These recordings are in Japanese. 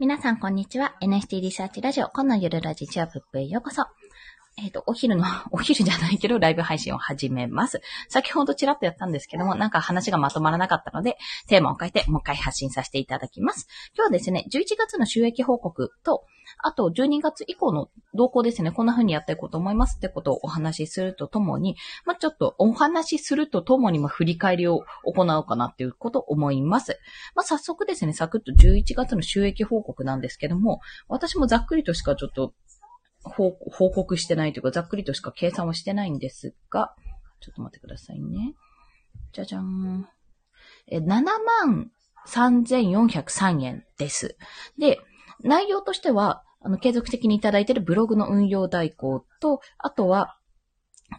皆さん、こんにちは。NST リサーチラジオ、このゆるラジチアップへようこそ。えっ、と、お昼の、お昼じゃないけど、ライブ配信を始めます。先ほどちらっとやったんですけども、なんか話がまとまらなかったので、テーマを変えて、もう一回発信させていただきます。今日はですね、11月の収益報告と、あと、12月以降の動向ですね、こんな風にやっていこうと思いますってことをお話しするとともに、まあ、ちょっとお話しするとともに、まあ、振り返りを行おうかなっていうことを思います。まあ、早速ですね、サクッと11月の収益報告なんですけども、私もざっくりとしかちょっと報告してないというか、ざっくりとしか計算をしてないんですが、ちょっと待ってくださいね。じゃじゃん。え、7万3403円です。で、内容としては、あの、継続的にいただいているブログの運用代行と、あとは、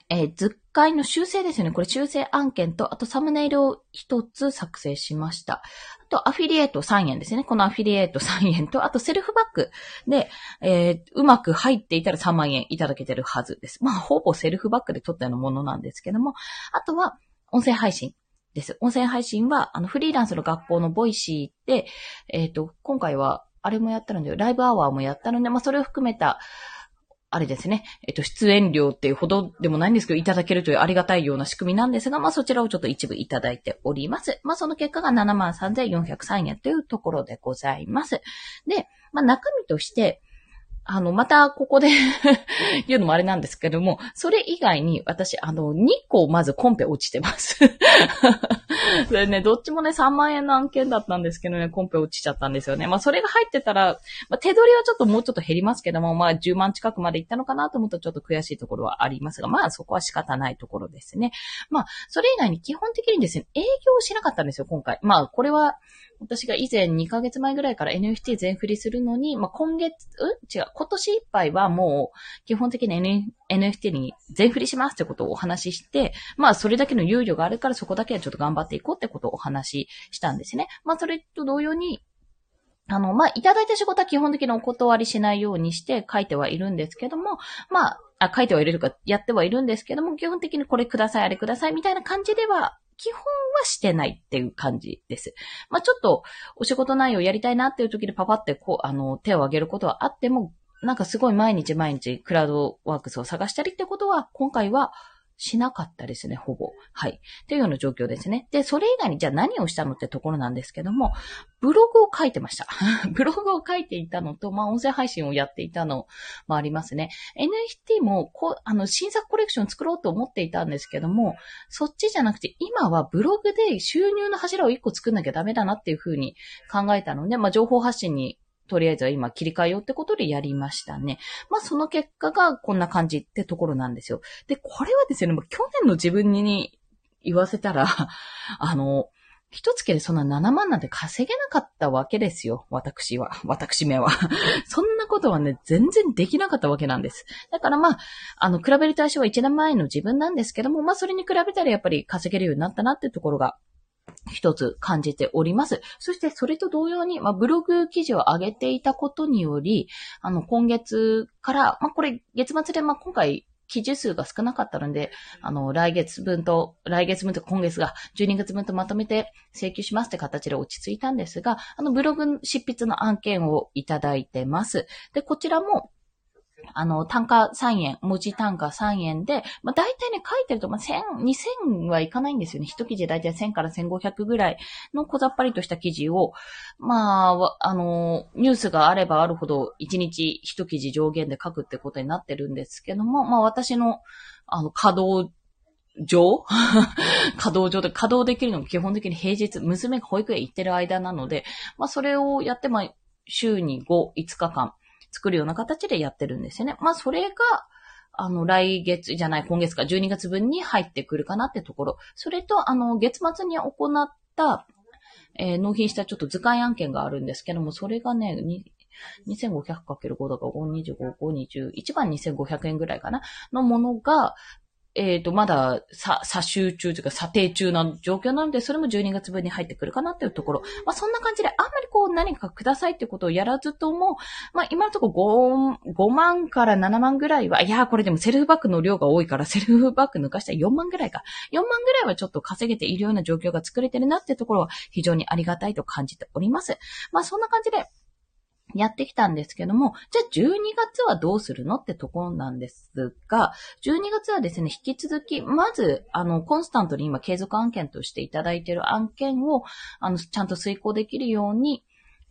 えー図解の修正ですよね。これ修正案件と、あとサムネイルを一つ作成しました。あと、アフィリエイト3円ですね。このアフィリエイト3円と、あとセルフバックで、えーうまく入っていたら3万円いただけてるはずです。まあ、ほぼセルフバックで取ったようなものなんですけども、あとは、音声配信です。音声配信は、あの、フリーランスの学校の Voicy で、えっ、と、今回は、あれもやったので、ライブアワーもやったので、まあ、それを含めた、あれですね。えっと、出演料っていうほどでもないんですけど、いただけるというありがたいような仕組みなんですが、まあそちらをちょっと一部いただいております。まあその結果が73,403円というところでございます。で、まあ中身として、あの、またここで 言うのもあれなんですけども、それ以外に私、あの、2個まずコンペ落ちてます。それね、どっちもね、3万円の案件だったんですけどね、コンペ落ちちゃったんですよね。まあそれが入ってたら、まあ、手取りはちょっともうちょっと減りますけども、まあ10万近くまでいったのかなと思うとちょっと悔しいところはありますが、まあそこは仕方ないところですね。まあ、それ以外に基本的にですね、営業しなかったんですよ、今回。まあ、これは、私が以前2ヶ月前ぐらいから NFT 全振りするのに、まあ今月、うん？違う、今年いっぱいはもう、基本的に N- NFT に全振りしますってことをお話しして、まあそれだけの猶予があるからそこだけはちょっと頑張っていこうってことをお話ししたんですね。まあそれと同様に、あの、まあ、いただいた仕事は基本的にお断りしないようにして書いてはいるんですけども、まあ、あ書いてはいるとかやってはいるんですけども、基本的にこれください、あれください、みたいな感じでは、基本はしてないっていう感じです。まあ、ちょっと、お仕事内容やりたいなっていう時でパパってこう、あの、手を挙げることはあっても、なんかすごい毎日毎日クラウドワークスを探したりってことは、今回はしなかったですね、ほぼ。はい。っていうような状況ですね。で、それ以外にじゃあ何をしたのってところなんですけども、ブログを書いてました。ブログを書いていたのと、まあ、音声配信をやっていたのもありますね。NFT も、こう、あの、新作コレクション作ろうと思っていたんですけども、そっちじゃなくて、今はブログで収入の柱を一個作んなきゃダメだなっていうふうに考えたので、まあ、情報発信にとりあえずは今切り替えようってことでやりましたね。まあその結果がこんな感じってところなんですよ。で、これはですね、もう去年の自分に言わせたら、あの、一月でそんな7万なんて稼げなかったわけですよ。私は。私めは。そんなことはね、全然できなかったわけなんです。だからまあ、あの、比べる対象は1年前の自分なんですけども、まあそれに比べたらやっぱり稼げるようになったなっていうところが一つ感じております。そしてそれと同様に、まあ、ブログ記事を上げていたことにより、あの、今月から、まあ、これ月末で、まあ、今回、記事数が少なかったので、あの、来月分と、来月分と今月が12月分とまとめて請求しますって形で落ち着いたんですが、あの、ブログ執筆の案件をいただいてます。で、こちらも、あの、単価3円、文字単価3円で、まあ、大体ね、書いてると、まあ、1000、2000はいかないんですよね。一記事大体1000から1500ぐらいの小ざっぱりとした記事を、まあ、あの、ニュースがあればあるほど、1日一記事上限で書くってことになってるんですけども、まあ、私の、あの、稼働上 稼働上で、稼働できるのも基本的に平日、娘が保育園行ってる間なので、まあ、それをやって、まあ、週に5、5日間、作るような形でやってるんですよね。まあ、それが、あの、来月じゃない、今月か、12月分に入ってくるかなってところ。それと、あの、月末に行った、えー納品したちょっと図鑑案件があるんですけども、それがね、2500×5 だか525、521番2500円ぐらいかな？のものが、えっ、と、まだ、さ、査集中というか、査定中な状況なので、それも12月分に入ってくるかなっていうところ。まあ、そんな感じで、あんまりこう、何かくださいってことをやらずとも、まあ、今のところ5、5万から7万ぐらいは、いや、これでもセルフバックの量が多いから、セルフバック抜かしたら4万ぐらいか。4万ぐらいはちょっと稼げているような状況が作れてるなってところは、非常にありがたいと感じております。まあ、そんな感じで、やってきたんですけども、じゃあ12月はどうするのってところなんですが、12月はですね、引き続き、まず、あの、コンスタントに今継続案件としていただいている案件を、あの、ちゃんと遂行できるように、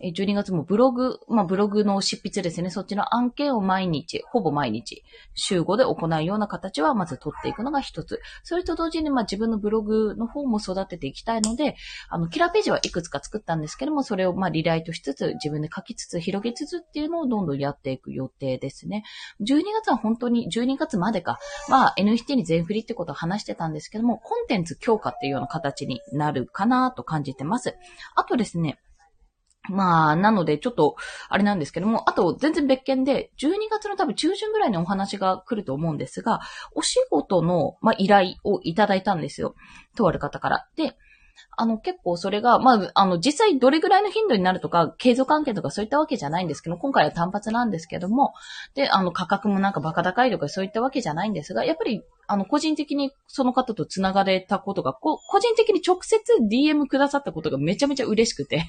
12月もブログ、まあ、ブログの執筆ですね。そっちの案件を毎日、ほぼ毎日、週5で行うような形はまず取っていくのが一つ。それと同時に、まあ、自分のブログの方も育てていきたいので、あの、キラーページはいくつか作ったんですけども、それをまあ、リライトしつつ、自分で書きつつ、広げつつっていうのをどんどんやっていく予定ですね。12月は本当に、12月までか、まあ、NFT に全振りってことを話してたんですけども、コンテンツ強化っていうような形になるかなと感じてます。あとですね、まあ、なので、ちょっと、あれなんですけども、あと、全然別件で、12月の多分中旬ぐらいにお話が来ると思うんですが、お仕事の、まあ、依頼をいただいたんですよ。とある方から。で、あの、結構それが、まあ、あの、実際どれぐらいの頻度になるとか、継続関係とかそういったわけじゃないんですけど、今回は単発なんですけども、で、あの、価格もなんかバカ高いとかそういったわけじゃないんですが、やっぱり、あの、個人的にその方と繋がれたことが、こ個人的に直接 DM くださったことがめちゃめちゃ嬉しくて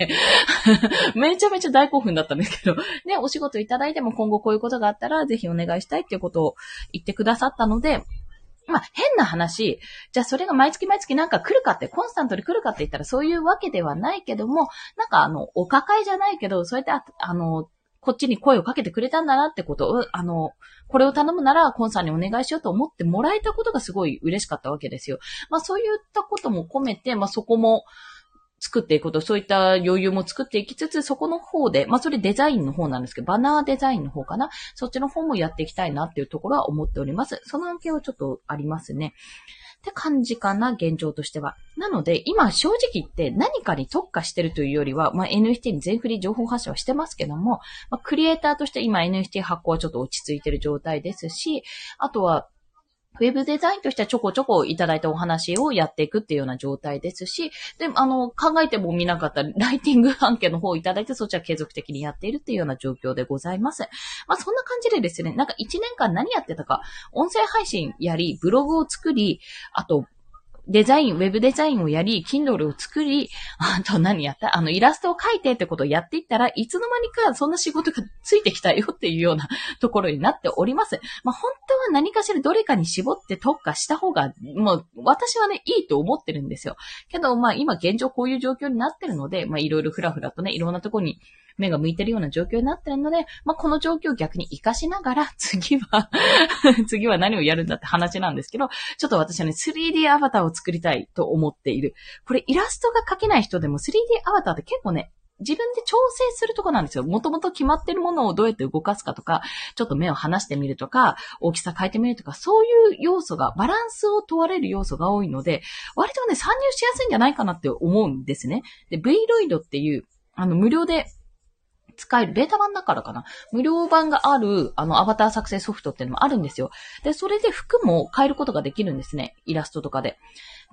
めちゃめちゃ大興奮だったんですけど、ね、お仕事いただいても今後こういうことがあったら、ぜひお願いしたいっていうことを言ってくださったので、まあ、変な話、じゃあそれが毎月毎月なんか来るかって、コンスタントに来るかって言ったらそういうわけではないけども、なんかあの、お抱えじゃないけど、そうやってあ、あの、こっちに声をかけてくれたんだなってことを、あの、これを頼むなら、コンさんにお願いしようと思ってもらえたことがすごい嬉しかったわけですよ。まあそういったことも込めて、まあそこも、作っていくこと、そういった余裕も作っていきつつ、そこの方で、まあそれデザインの方なんですけど、バナーデザインの方かな？そっちの方もやっていきたいなっていうところは思っております。その案件はちょっとありますね。って感じかな、現状としては。なので、今正直言って何かに特化してるというよりは、まあ、NFT に全振り情報発信はしてますけども、まあ、クリエイターとして今 NFT 発行はちょっと落ち着いてる状態ですし、あとは、ウェブデザインとしてはちょこちょこいただいたお話をやっていくっていうような状態ですし、で、あの、考えても見なかったライティング案件の方をいただいて、そちら継続的にやっているっていうような状況でございます。まあ、そんな感じでですね、なんか1年間何やってたか、音声配信やり、ブログを作り、あと、デザイン、ウェブデザインをやり、Kindle を作り、あと何やった？あの、イラストを描いてってことをやっていったらいつの間にかそんな仕事がついてきたよっていうような ところになっております。まあ、本当は何かしらどれかに絞って特化した方が、もう、私はね、いいと思ってるんですよ。けど、まあ、今現状こういう状況になってるので、まあ、いろいろふらふらとね、いろんなとこに目が向いてるような状況になってるので、まあ、この状況を逆に活かしながら、次は 次は何をやるんだって話なんですけど、ちょっと私はね、3D アバターを作りたいと思っている。これイラストが描けない人でも 3D アバターって結構ね、自分で調整するとこなんですよ。もともと決まってるものをどうやって動かすかとか、ちょっと目を離してみるとか、大きさ変えてみるとか、そういう要素が、バランスを問われる要素が多いので、割とね、参入しやすいんじゃないかなって思うんですね。で、Vroid っていう、あの、無料で使える、ベータ版だからかな。無料版がある、あの、アバター作成ソフトっていうのもあるんですよ。で、それで服も変えることができるんですね。イラストとかで。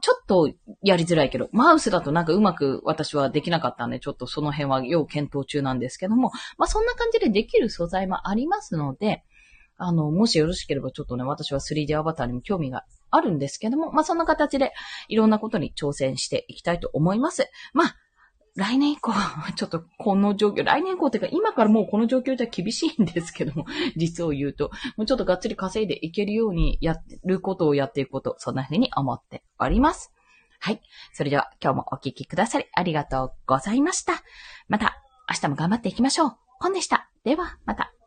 ちょっとやりづらいけど、マウスだとなんかうまく私はできなかったんで、ちょっとその辺は要検討中なんですけども、まあそんな感じでできる素材もありますので、あの、もしよろしければちょっとね、私は 3D アバターにも興味があるんですけども、まあそんな形でいろんなことに挑戦していきたいと思います。まあ、来年以降、ちょっとこの状況、来年以降っていうか今からもうこの状況じゃ厳しいんですけども、実を言うと、もうちょっとがっつり稼いでいけるようにやることをやっていくこと、そんな風に思っております。はい。それでは今日もお聴きくださりありがとうございました。また明日も頑張っていきましょう。本でした。では、また。